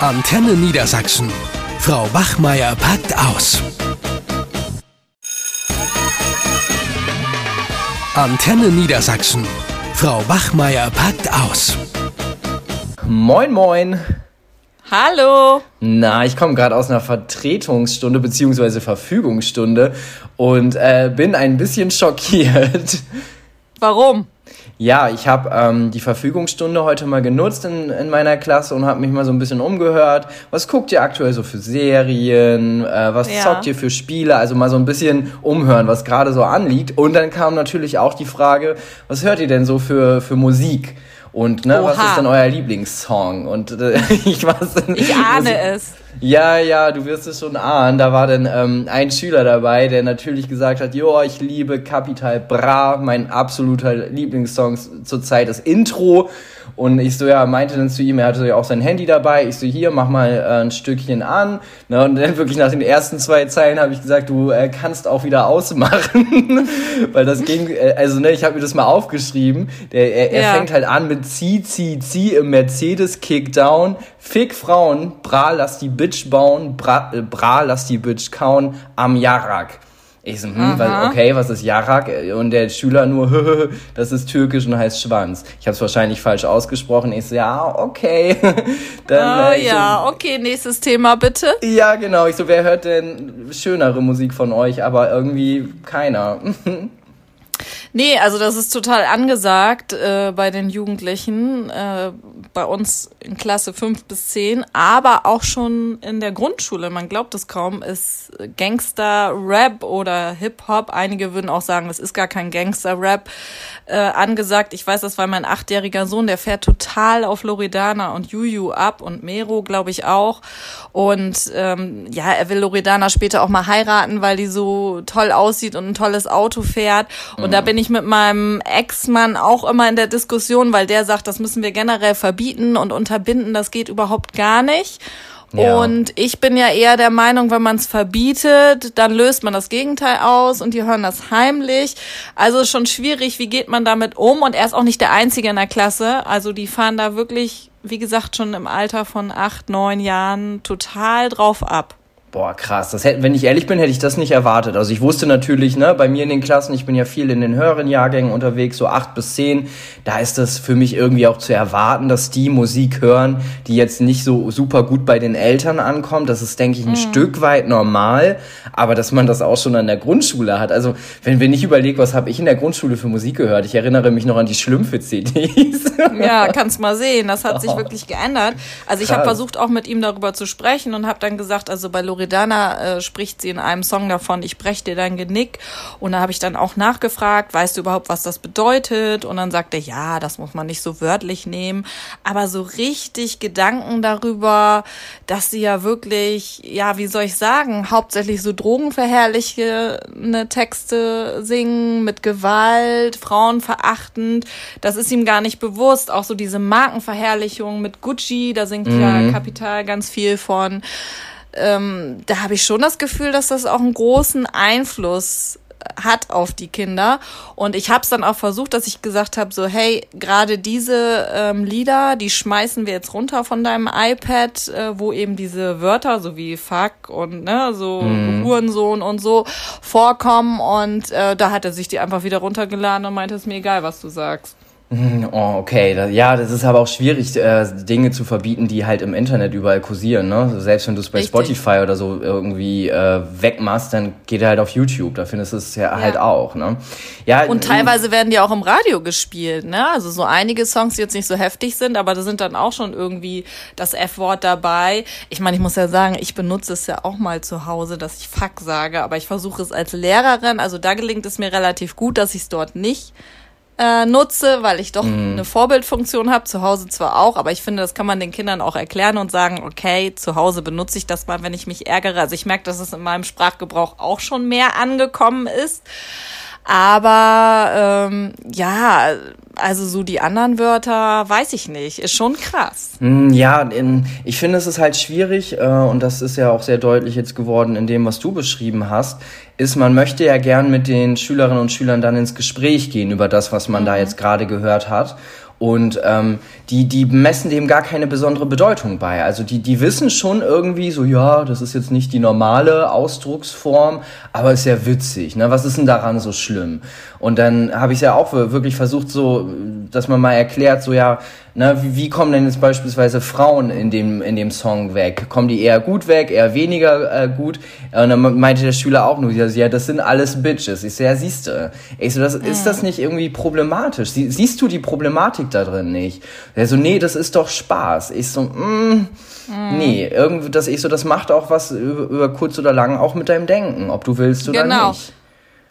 Antenne Niedersachsen. Frau Wachmeier packt aus. Antenne Niedersachsen. Frau Wachmeier packt aus. Moin, moin. Hallo. Na, ich komme gerade aus einer Vertretungsstunde bzw. Verfügungsstunde und äh, bin ein bisschen schockiert. Warum? Ja, ich habe ähm, die Verfügungsstunde heute mal genutzt in, in meiner Klasse und habe mich mal so ein bisschen umgehört. Was guckt ihr aktuell so für Serien? Äh, was ja. zockt ihr für Spiele? Also mal so ein bisschen umhören, was gerade so anliegt. Und dann kam natürlich auch die Frage, was hört ihr denn so für, für Musik? Und ne, was ist denn euer Lieblingssong? Und äh, ich weiß Ich ahne es. Ja, ja, du wirst es schon ahnen. Da war dann ähm, ein Schüler dabei, der natürlich gesagt hat, jo, ich liebe Capital Bra, mein absoluter Lieblingssong zurzeit das Intro. Und ich so, ja, meinte dann zu ihm, er hatte ja auch sein Handy dabei. Ich so, hier, mach mal äh, ein Stückchen an. Ne, und dann wirklich nach den ersten zwei Zeilen habe ich gesagt, du äh, kannst auch wieder ausmachen. Weil das ging, äh, also ne, ich habe mir das mal aufgeschrieben. Der, er, er ja. fängt halt an mit Zieh, Zieh, Zieh im Mercedes Kickdown. Fick Frauen, bra, lass die Bitch bauen, bra, äh, bra lass die Bitch kauen, am Jarak. Ich so, hm, was, okay, was ist Jarak? Und der Schüler nur, das ist türkisch und heißt Schwanz. Ich habe es wahrscheinlich falsch ausgesprochen. Ich so, ja, okay. Dann, äh, ja, so, okay, nächstes Thema bitte. Ja, genau. Ich so, wer hört denn schönere Musik von euch? Aber irgendwie keiner. Nee, also das ist total angesagt äh, bei den Jugendlichen, äh, bei uns in Klasse 5 bis 10, aber auch schon in der Grundschule, man glaubt es kaum, ist Gangster-Rap oder Hip-Hop, einige würden auch sagen, es ist gar kein Gangster-Rap, äh, angesagt. Ich weiß das, weil mein achtjähriger Sohn, der fährt total auf Loredana und Juju ab und Mero, glaube ich, auch. Und ähm, ja, er will Loredana später auch mal heiraten, weil die so toll aussieht und ein tolles Auto fährt. Und mhm. da bin ich mit meinem Ex-Mann auch immer in der Diskussion, weil der sagt, das müssen wir generell verbieten und unterbinden, das geht überhaupt gar nicht. Ja. Und ich bin ja eher der Meinung, wenn man es verbietet, dann löst man das Gegenteil aus und die hören das heimlich. Also ist schon schwierig, wie geht man damit um? Und er ist auch nicht der Einzige in der Klasse. Also die fahren da wirklich, wie gesagt, schon im Alter von acht, neun Jahren total drauf ab. Boah, krass. Das hätte, wenn ich ehrlich bin, hätte ich das nicht erwartet. Also ich wusste natürlich, ne, bei mir in den Klassen, ich bin ja viel in den höheren Jahrgängen unterwegs, so acht bis zehn, da ist das für mich irgendwie auch zu erwarten, dass die Musik hören, die jetzt nicht so super gut bei den Eltern ankommt. Das ist, denke ich, ein mhm. Stück weit normal, aber dass man das auch schon an der Grundschule hat. Also wenn, wenn ich überlege, was habe ich in der Grundschule für Musik gehört? Ich erinnere mich noch an die Schlümpfe-CDs. Ja, kannst mal sehen. Das hat sich oh. wirklich geändert. Also ich habe versucht, auch mit ihm darüber zu sprechen und habe dann gesagt, also bei Loretta Loredana äh, spricht sie in einem Song davon, ich brech dir dein Genick. Und da habe ich dann auch nachgefragt, weißt du überhaupt, was das bedeutet? Und dann sagte er, ja, das muss man nicht so wörtlich nehmen. Aber so richtig Gedanken darüber, dass sie ja wirklich, ja, wie soll ich sagen, hauptsächlich so drogenverherrlichende Texte singen mit Gewalt, Frauen verachtend. Das ist ihm gar nicht bewusst. Auch so diese Markenverherrlichung mit Gucci, da singt mhm. ja Kapital ganz viel von ähm, da habe ich schon das Gefühl, dass das auch einen großen Einfluss hat auf die Kinder. Und ich habe es dann auch versucht, dass ich gesagt habe, so hey, gerade diese ähm, Lieder, die schmeißen wir jetzt runter von deinem iPad, äh, wo eben diese Wörter, so wie Fuck und ne, so mhm. Hurensohn und so vorkommen. Und äh, da hat er sich die einfach wieder runtergeladen und meinte, es ist mir egal, was du sagst. Mhm, oh, okay. Ja, das ist aber auch schwierig, äh, Dinge zu verbieten, die halt im Internet überall kursieren. Ne? Selbst wenn du es bei Richtig. Spotify oder so irgendwie äh, wegmachst, dann geht er halt auf YouTube. Da findest du es ja, ja, halt auch. Ne? Ja, Und teilweise werden die auch im Radio gespielt. Ne? Also so einige Songs, die jetzt nicht so heftig sind, aber da sind dann auch schon irgendwie das F-Wort dabei. Ich meine, ich muss ja sagen, ich benutze es ja auch mal zu Hause, dass ich Fuck sage, aber ich versuche es als Lehrerin. Also da gelingt es mir relativ gut, dass ich es dort nicht äh, nutze, weil ich doch mhm. eine Vorbildfunktion habe, zu Hause zwar auch, aber ich finde, das kann man den Kindern auch erklären und sagen, okay, zu Hause benutze ich das mal, wenn ich mich ärgere. Also ich merke, dass es in meinem Sprachgebrauch auch schon mehr angekommen ist. Aber ähm, ja, also so die anderen Wörter, weiß ich nicht, ist schon krass. Hm, ja, in, ich finde, es ist halt schwierig, äh, und das ist ja auch sehr deutlich jetzt geworden in dem, was du beschrieben hast, ist, man möchte ja gern mit den Schülerinnen und Schülern dann ins Gespräch gehen über das, was man mhm. da jetzt gerade gehört hat. Und ähm, die, die messen dem gar keine besondere Bedeutung bei. Also die, die wissen schon irgendwie so, ja, das ist jetzt nicht die normale Ausdrucksform, aber ist ja witzig. Ne? Was ist denn daran so schlimm? Und dann habe ich ja auch wirklich versucht, so, dass man mal erklärt, so ja, ne, wie, wie kommen denn jetzt beispielsweise Frauen in dem, in dem Song weg? Kommen die eher gut weg, eher weniger äh, gut? Und dann meinte der Schüler auch nur, ja, das sind alles Bitches. Ich so, ja, siehst du. Ich so, das, ist das nicht irgendwie problematisch? Sie, siehst du die Problematik da drin nicht? Er so, nee, das ist doch Spaß. Ich so, mm, Mm. Nee, irgendwie, das ich so, das macht auch was über, über kurz oder lang auch mit deinem Denken, ob du willst oder genau. nicht.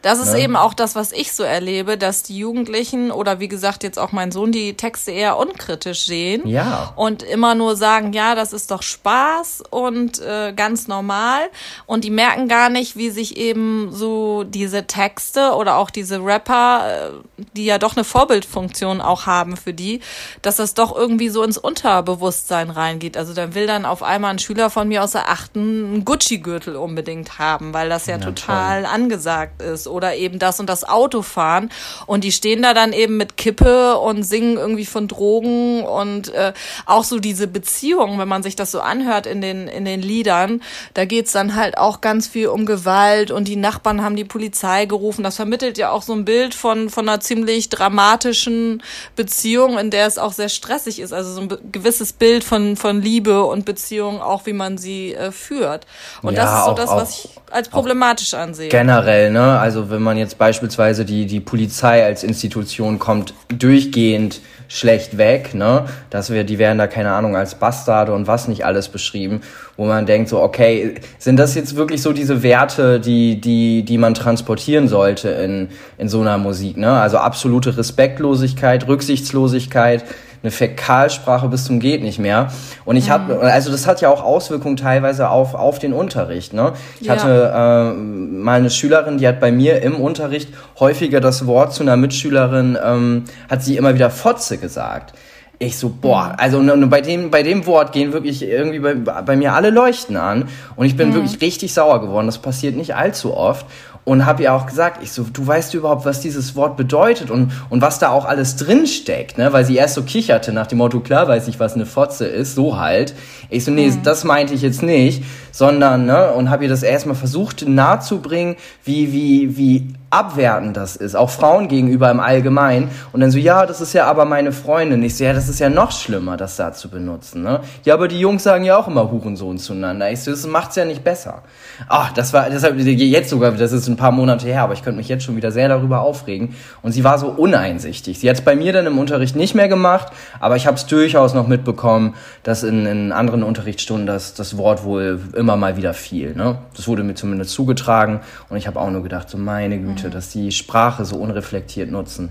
Das ist ne? eben auch das, was ich so erlebe, dass die Jugendlichen oder wie gesagt jetzt auch mein Sohn die Texte eher unkritisch sehen ja. und immer nur sagen, ja, das ist doch Spaß und äh, ganz normal und die merken gar nicht, wie sich eben so diese Texte oder auch diese Rapper, äh, die ja doch eine Vorbildfunktion auch haben für die, dass das doch irgendwie so ins Unterbewusstsein reingeht. Also dann will dann auf einmal ein Schüler von mir aus der achten einen Gucci-Gürtel unbedingt haben, weil das ja, ja total toll. angesagt ist oder eben das und das Auto fahren. Und die stehen da dann eben mit Kippe und singen irgendwie von Drogen und äh, auch so diese Beziehung, wenn man sich das so anhört in den, in den Liedern, da geht's dann halt auch ganz viel um Gewalt und die Nachbarn haben die Polizei gerufen. Das vermittelt ja auch so ein Bild von, von einer ziemlich dramatischen Beziehung, in der es auch sehr stressig ist. Also so ein gewisses Bild von, von Liebe und Beziehung, auch wie man sie äh, führt. Und ja, das ist so auch, das, was ich als problematisch ansehe. Generell, ne? Also wenn man jetzt beispielsweise die, die Polizei als Institution kommt durchgehend schlecht weg, ne? Dass wir, die werden da, keine Ahnung, als Bastarde und was nicht alles beschrieben, wo man denkt so, okay, sind das jetzt wirklich so diese Werte, die, die, die man transportieren sollte in, in so einer Musik, ne? Also absolute Respektlosigkeit, Rücksichtslosigkeit, eine Fäkalsprache bis zum geht nicht mehr. Und ich habe, mhm. also das hat ja auch Auswirkungen teilweise auf, auf den Unterricht. Ne? Ich ja. hatte äh, mal eine Schülerin, die hat bei mir im Unterricht häufiger das Wort zu einer Mitschülerin, ähm, hat sie immer wieder Fotze gesagt. Ich so, boah, mhm. also und bei dem, bei dem Wort gehen wirklich irgendwie bei, bei mir alle Leuchten an. Und ich bin mhm. wirklich richtig sauer geworden. Das passiert nicht allzu oft und habe ihr auch gesagt, ich so, du weißt überhaupt, was dieses Wort bedeutet und, und was da auch alles drin steckt, ne? Weil sie erst so kicherte nach dem Motto, klar weiß ich, was eine Fotze ist, so halt. Ich so, nee, mhm. das meinte ich jetzt nicht, sondern, ne, und habe ihr das erstmal versucht nahezubringen, wie, wie, wie abwertend das ist, auch Frauen gegenüber im Allgemeinen. Und dann so, ja, das ist ja aber meine Freundin. Ich so, ja, das ist ja noch schlimmer, das da zu benutzen, ne? Ja, aber die Jungs sagen ja auch immer Hurensohn zueinander. Ich so, das macht's ja nicht besser. Ach, das war, deshalb, jetzt sogar, das ist ein paar Monate her, aber ich könnte mich jetzt schon wieder sehr darüber aufregen. Und sie war so uneinsichtig. Sie hat es bei mir dann im Unterricht nicht mehr gemacht, aber ich habe es durchaus noch mitbekommen, dass in, in anderen Unterrichtsstunden das, das Wort wohl immer mal wieder fiel. Ne? Das wurde mir zumindest zugetragen und ich habe auch nur gedacht, so meine Güte, mhm. dass die Sprache so unreflektiert nutzen.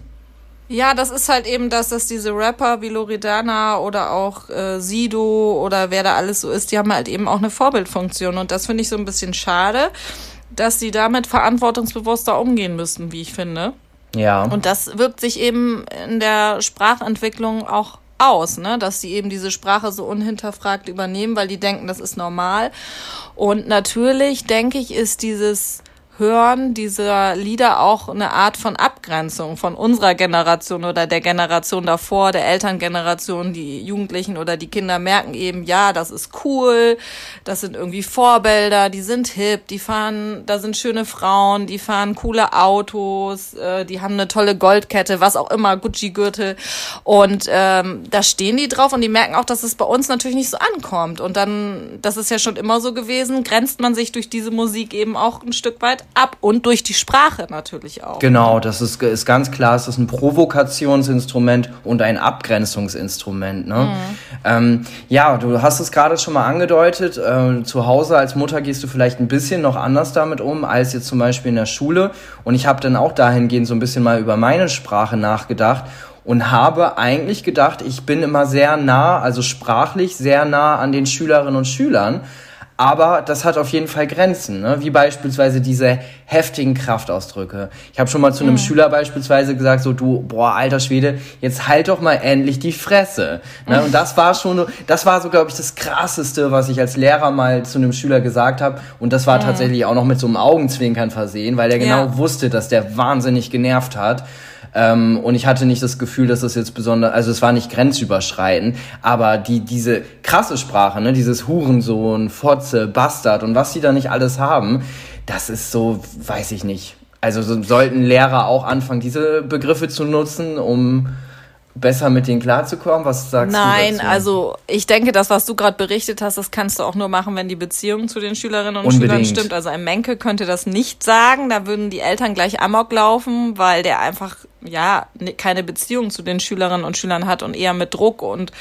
Ja, das ist halt eben das, dass diese Rapper wie Loredana oder auch äh, Sido oder wer da alles so ist, die haben halt eben auch eine Vorbildfunktion. Und das finde ich so ein bisschen schade, dass sie damit verantwortungsbewusster umgehen müssen, wie ich finde. Ja. Und das wirkt sich eben in der Sprachentwicklung auch aus, ne? dass sie eben diese Sprache so unhinterfragt übernehmen, weil die denken, das ist normal. Und natürlich, denke ich, ist dieses Hören dieser Lieder auch eine Art von Abgrenzung von unserer Generation oder der Generation davor, der Elterngeneration, die Jugendlichen oder die Kinder merken eben, ja, das ist cool, das sind irgendwie Vorbilder, die sind hip, die fahren, da sind schöne Frauen, die fahren coole Autos, äh, die haben eine tolle Goldkette, was auch immer, Gucci-Gürtel. Und ähm, da stehen die drauf und die merken auch, dass es bei uns natürlich nicht so ankommt. Und dann, das ist ja schon immer so gewesen, grenzt man sich durch diese Musik eben auch ein Stück weit ab und durch die Sprache natürlich auch. Genau, das ist, ist ganz klar, es ist ein Provokationsinstrument und ein Abgrenzungsinstrument. Ne? Mhm. Ähm, ja, du hast es gerade schon mal angedeutet, äh, zu Hause als Mutter gehst du vielleicht ein bisschen noch anders damit um, als jetzt zum Beispiel in der Schule. Und ich habe dann auch dahingehend so ein bisschen mal über meine Sprache nachgedacht und habe eigentlich gedacht, ich bin immer sehr nah, also sprachlich sehr nah an den Schülerinnen und Schülern. Aber das hat auf jeden Fall Grenzen, ne? wie beispielsweise diese heftigen Kraftausdrücke. Ich habe schon mal zu einem mhm. Schüler beispielsweise gesagt, so du, boah, alter Schwede, jetzt halt doch mal endlich die Fresse. Ne? Und das war schon, das war so, glaube ich, das Krasseste, was ich als Lehrer mal zu einem Schüler gesagt habe. Und das war mhm. tatsächlich auch noch mit so einem Augenzwinkern versehen, weil er genau ja. wusste, dass der wahnsinnig genervt hat. Ähm, und ich hatte nicht das Gefühl, dass das jetzt besonders, also es war nicht grenzüberschreitend, aber die, diese krasse Sprache, ne, dieses Hurensohn, Fotze, Bastard und was die da nicht alles haben, das ist so, weiß ich nicht. Also so, sollten Lehrer auch anfangen, diese Begriffe zu nutzen, um besser mit denen klarzukommen? Was sagst Nein, du dazu? Nein, also ich denke, das, was du gerade berichtet hast, das kannst du auch nur machen, wenn die Beziehung zu den Schülerinnen und Unbedingt. Schülern stimmt. Also ein Menke könnte das nicht sagen. Da würden die Eltern gleich amok laufen, weil der einfach ja keine Beziehung zu den Schülerinnen und Schülern hat und eher mit Druck und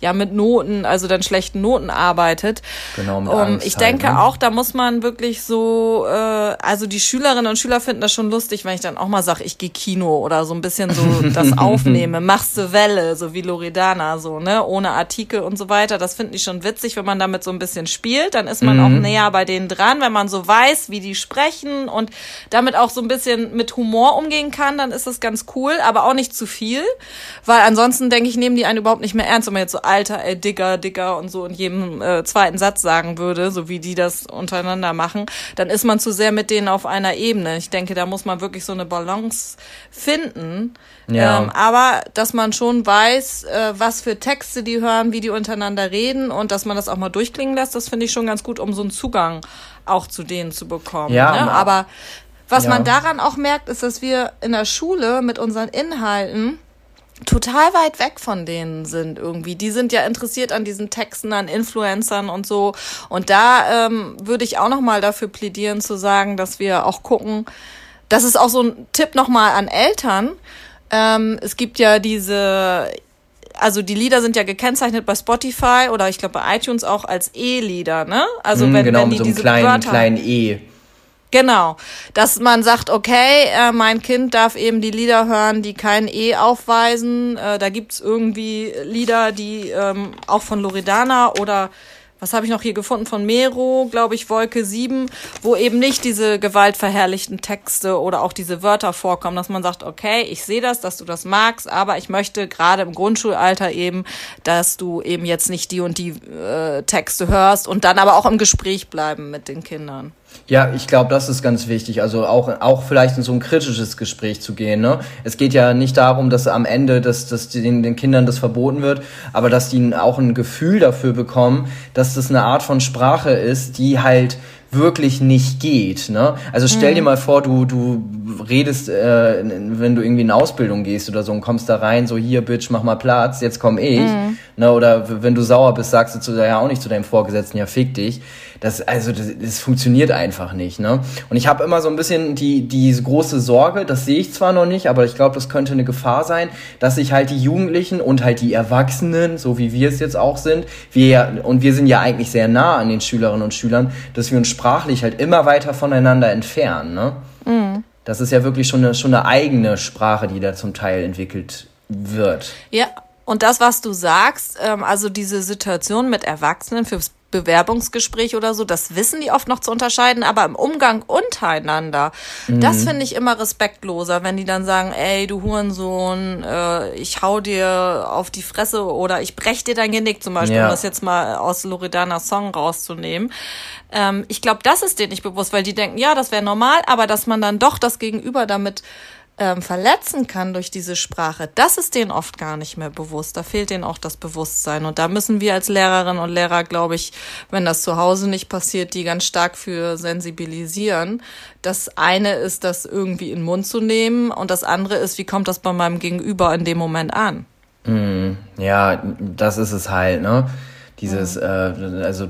ja mit Noten, also dann schlechten Noten arbeitet. Genau, mit um, Angst ich halt, denke ne? auch, da muss man wirklich so, äh, also die Schülerinnen und Schüler finden das schon lustig, wenn ich dann auch mal sage, ich gehe Kino oder so ein bisschen so das aufnehme, machst du Welle, so wie Loredana, so, ne, ohne Artikel und so weiter. Das finden die schon witzig, wenn man damit so ein bisschen spielt, dann ist man mhm. auch näher bei denen dran, wenn man so weiß, wie die sprechen und damit auch so ein bisschen mit Humor umgehen kann, dann ist das ganz cool, aber auch nicht zu viel, weil ansonsten denke ich, nehmen die einen überhaupt nicht mehr ernst, wenn man jetzt so Alter, ey, Digger, Digger und so in jedem äh, zweiten Satz sagen würde, so wie die das untereinander machen, dann ist man zu sehr mit denen auf einer Ebene. Ich denke, da muss man wirklich so eine Balance finden. Ja. Ähm, aber dass man schon weiß, äh, was für Texte die hören, wie die untereinander reden und dass man das auch mal durchklingen lässt, das finde ich schon ganz gut, um so einen Zugang auch zu denen zu bekommen. Ja, ne? aber was ja. man daran auch merkt, ist, dass wir in der Schule mit unseren Inhalten total weit weg von denen sind irgendwie. Die sind ja interessiert an diesen Texten, an Influencern und so. Und da ähm, würde ich auch noch mal dafür plädieren zu sagen, dass wir auch gucken. Das ist auch so ein Tipp noch mal an Eltern. Ähm, es gibt ja diese also die Lieder sind ja gekennzeichnet bei Spotify oder ich glaube bei iTunes auch als E-Lieder, ne? Also mm, wenn, genau, wenn die mit so einem diese kleinen, Wörter, kleinen E. Genau, dass man sagt, okay, äh, mein Kind darf eben die Lieder hören, die kein E aufweisen. Äh, da gibt's irgendwie Lieder, die ähm, auch von Loredana oder was habe ich noch hier gefunden von Mero, glaube ich, Wolke 7, wo eben nicht diese gewaltverherrlichten Texte oder auch diese Wörter vorkommen, dass man sagt, okay, ich sehe das, dass du das magst, aber ich möchte gerade im Grundschulalter eben, dass du eben jetzt nicht die und die äh, Texte hörst und dann aber auch im Gespräch bleiben mit den Kindern. Ja, ich glaube, das ist ganz wichtig. Also auch, auch vielleicht in so ein kritisches Gespräch zu gehen. Ne? Es geht ja nicht darum, dass am Ende dass, dass den, den Kindern das verboten wird, aber dass die auch ein Gefühl dafür bekommen, dass das eine Art von Sprache ist, die halt wirklich nicht geht. Ne? Also stell mhm. dir mal vor, du, du redest, äh, wenn du irgendwie in Ausbildung gehst oder so und kommst da rein, so hier, Bitch, mach mal Platz, jetzt komm ich. Mhm. Ne? Oder wenn du sauer bist, sagst du zu, ja auch nicht zu deinem Vorgesetzten, ja, fick dich. Das, also das, das funktioniert einfach nicht. Ne? Und ich habe immer so ein bisschen die, die große Sorge, das sehe ich zwar noch nicht, aber ich glaube, das könnte eine Gefahr sein, dass sich halt die Jugendlichen und halt die Erwachsenen, so wie wir es jetzt auch sind, wir und wir sind ja eigentlich sehr nah an den Schülerinnen und Schülern, dass wir uns sprachlich halt immer weiter voneinander entfernen. Ne? Mhm. Das ist ja wirklich schon eine, schon eine eigene Sprache, die da zum Teil entwickelt wird. Ja, und das, was du sagst, ähm, also diese Situation mit Erwachsenen fürs Bewerbungsgespräch oder so, das wissen die oft noch zu unterscheiden, aber im Umgang untereinander, mhm. das finde ich immer respektloser, wenn die dann sagen, ey, du Hurensohn, äh, ich hau dir auf die Fresse oder ich brech dir dein Genick, zum Beispiel, ja. um das jetzt mal aus Loredanas Song rauszunehmen. Ähm, ich glaube, das ist denen nicht bewusst, weil die denken, ja, das wäre normal, aber dass man dann doch das Gegenüber damit ähm, verletzen kann durch diese Sprache, das ist denen oft gar nicht mehr bewusst. Da fehlt denen auch das Bewusstsein. Und da müssen wir als Lehrerinnen und Lehrer, glaube ich, wenn das zu Hause nicht passiert, die ganz stark für sensibilisieren. Das eine ist, das irgendwie in den Mund zu nehmen und das andere ist, wie kommt das bei meinem Gegenüber in dem Moment an? Mm, ja, das ist es halt, ne? Dieses, mhm. äh, also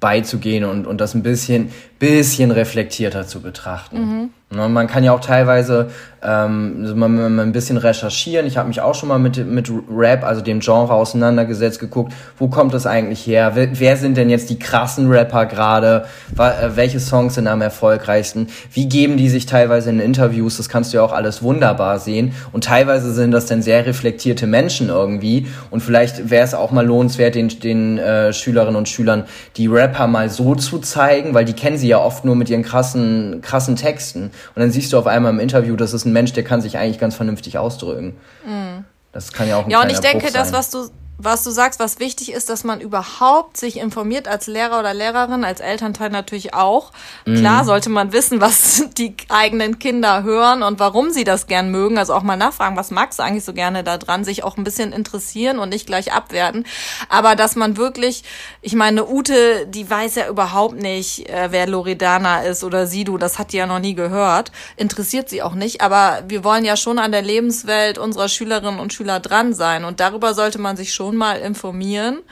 beizugehen und, und das ein bisschen, bisschen reflektierter zu betrachten. Mhm. Man kann ja auch teilweise ähm, also mal, mal ein bisschen recherchieren. Ich habe mich auch schon mal mit, mit Rap, also dem Genre auseinandergesetzt, geguckt, wo kommt das eigentlich her? Wer, wer sind denn jetzt die krassen Rapper gerade? Äh, welche Songs sind am erfolgreichsten? Wie geben die sich teilweise in Interviews? Das kannst du ja auch alles wunderbar sehen. Und teilweise sind das dann sehr reflektierte Menschen irgendwie. Und vielleicht wäre es auch mal lohnenswert, den, den äh, Schülerinnen und Schülern die Rapper mal so zu zeigen, weil die kennen sie ja oft nur mit ihren krassen, krassen Texten. Und dann siehst du auf einmal im Interview, das ist ein Mensch, der kann sich eigentlich ganz vernünftig ausdrücken. Mhm. Das kann ja auch ein Ja, und ich denke, das, was du was du sagst, was wichtig ist, dass man überhaupt sich informiert als Lehrer oder Lehrerin, als Elternteil natürlich auch. Mhm. Klar sollte man wissen, was die eigenen Kinder hören und warum sie das gern mögen. Also auch mal nachfragen, was magst du eigentlich so gerne da dran, sich auch ein bisschen interessieren und nicht gleich abwerten. Aber dass man wirklich, ich meine, Ute, die weiß ja überhaupt nicht, äh, wer Loredana ist oder Sidu, das hat die ja noch nie gehört. Interessiert sie auch nicht. Aber wir wollen ja schon an der Lebenswelt unserer Schülerinnen und Schüler dran sein. Und darüber sollte man sich schon schon mal informieren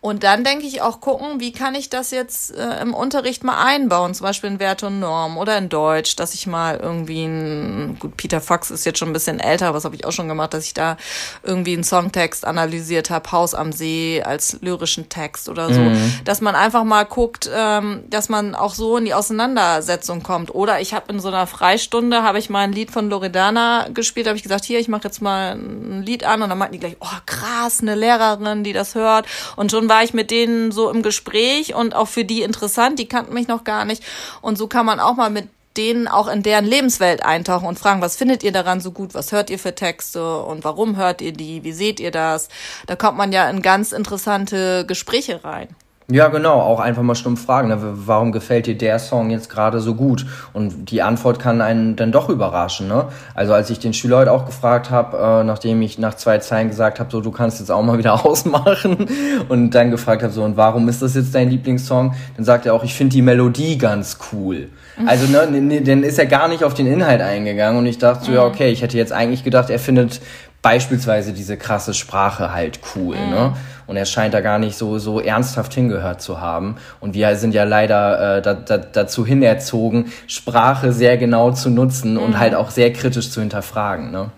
und dann denke ich auch gucken, wie kann ich das jetzt äh, im Unterricht mal einbauen, zum Beispiel in Wert und Norm oder in Deutsch, dass ich mal irgendwie ein, gut, Peter Fox ist jetzt schon ein bisschen älter, was habe ich auch schon gemacht, dass ich da irgendwie einen Songtext analysiert habe, Haus am See als lyrischen Text oder so, mhm. dass man einfach mal guckt, ähm, dass man auch so in die Auseinandersetzung kommt. Oder ich habe in so einer Freistunde, habe ich mal ein Lied von Loredana gespielt, habe ich gesagt, hier, ich mache jetzt mal ein Lied an und dann meinten die gleich, oh krass, eine Lehrerin, die das hört und schon war ich mit denen so im Gespräch und auch für die interessant, die kannten mich noch gar nicht. Und so kann man auch mal mit denen auch in deren Lebenswelt eintauchen und fragen, was findet ihr daran so gut, was hört ihr für Texte und warum hört ihr die, wie seht ihr das? Da kommt man ja in ganz interessante Gespräche rein. Ja, genau, auch einfach mal stumpf fragen, ne? warum gefällt dir der Song jetzt gerade so gut? Und die Antwort kann einen dann doch überraschen. Ne? Also als ich den Schüler heute auch gefragt habe, äh, nachdem ich nach zwei Zeilen gesagt habe, so du kannst jetzt auch mal wieder ausmachen und dann gefragt habe, so und warum ist das jetzt dein Lieblingssong? Dann sagt er auch, ich finde die Melodie ganz cool. Also ne, ne, dann ist er gar nicht auf den Inhalt eingegangen und ich dachte so, ja mhm. okay, ich hätte jetzt eigentlich gedacht, er findet beispielsweise diese krasse Sprache halt cool, mhm. ne? Und er scheint da gar nicht so, so ernsthaft hingehört zu haben. Und wir sind ja leider äh, da, da, dazu hinerzogen, Sprache sehr genau zu nutzen mhm. und halt auch sehr kritisch zu hinterfragen, ne?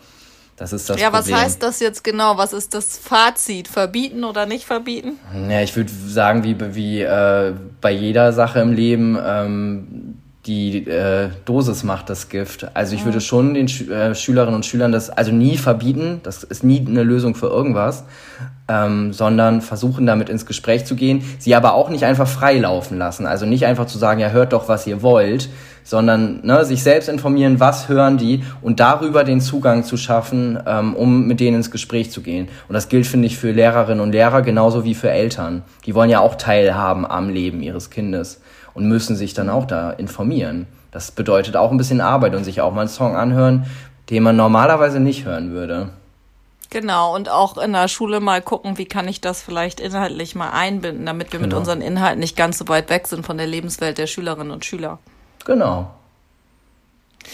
Das ist das ja, Problem. was heißt das jetzt genau? Was ist das Fazit? Verbieten oder nicht verbieten? Ja, ich würde sagen, wie, wie äh, bei jeder Sache im Leben, ähm, die äh, Dosis macht das Gift. Also ich würde schon den Schü äh, Schülerinnen und Schülern das also nie verbieten, das ist nie eine Lösung für irgendwas, ähm, sondern versuchen damit ins Gespräch zu gehen, sie aber auch nicht einfach freilaufen lassen. Also nicht einfach zu sagen, ja hört doch, was ihr wollt, sondern ne, sich selbst informieren, was hören die und darüber den Zugang zu schaffen, ähm, um mit denen ins Gespräch zu gehen. Und das gilt, finde ich, für Lehrerinnen und Lehrer genauso wie für Eltern. Die wollen ja auch teilhaben am Leben ihres Kindes und müssen sich dann auch da informieren. Das bedeutet auch ein bisschen Arbeit und sich auch mal einen Song anhören, den man normalerweise nicht hören würde. Genau, und auch in der Schule mal gucken, wie kann ich das vielleicht inhaltlich mal einbinden, damit wir genau. mit unseren Inhalten nicht ganz so weit weg sind von der Lebenswelt der Schülerinnen und Schüler. Genau.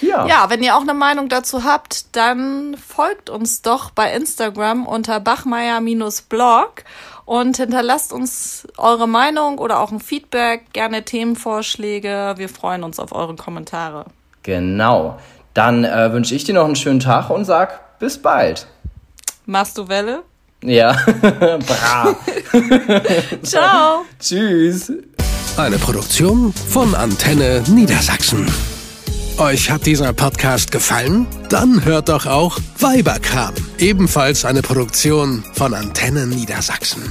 Ja. ja, wenn ihr auch eine Meinung dazu habt, dann folgt uns doch bei Instagram unter bachmeier-blog und hinterlasst uns eure Meinung oder auch ein Feedback, gerne Themenvorschläge. Wir freuen uns auf eure Kommentare. Genau. Dann äh, wünsche ich dir noch einen schönen Tag und sag bis bald. Machst du Welle? Ja. Bra. Ciao. Tschüss. Eine Produktion von Antenne Niedersachsen. Euch hat dieser Podcast gefallen? Dann hört doch auch Weiberkram, ebenfalls eine Produktion von Antenne Niedersachsen.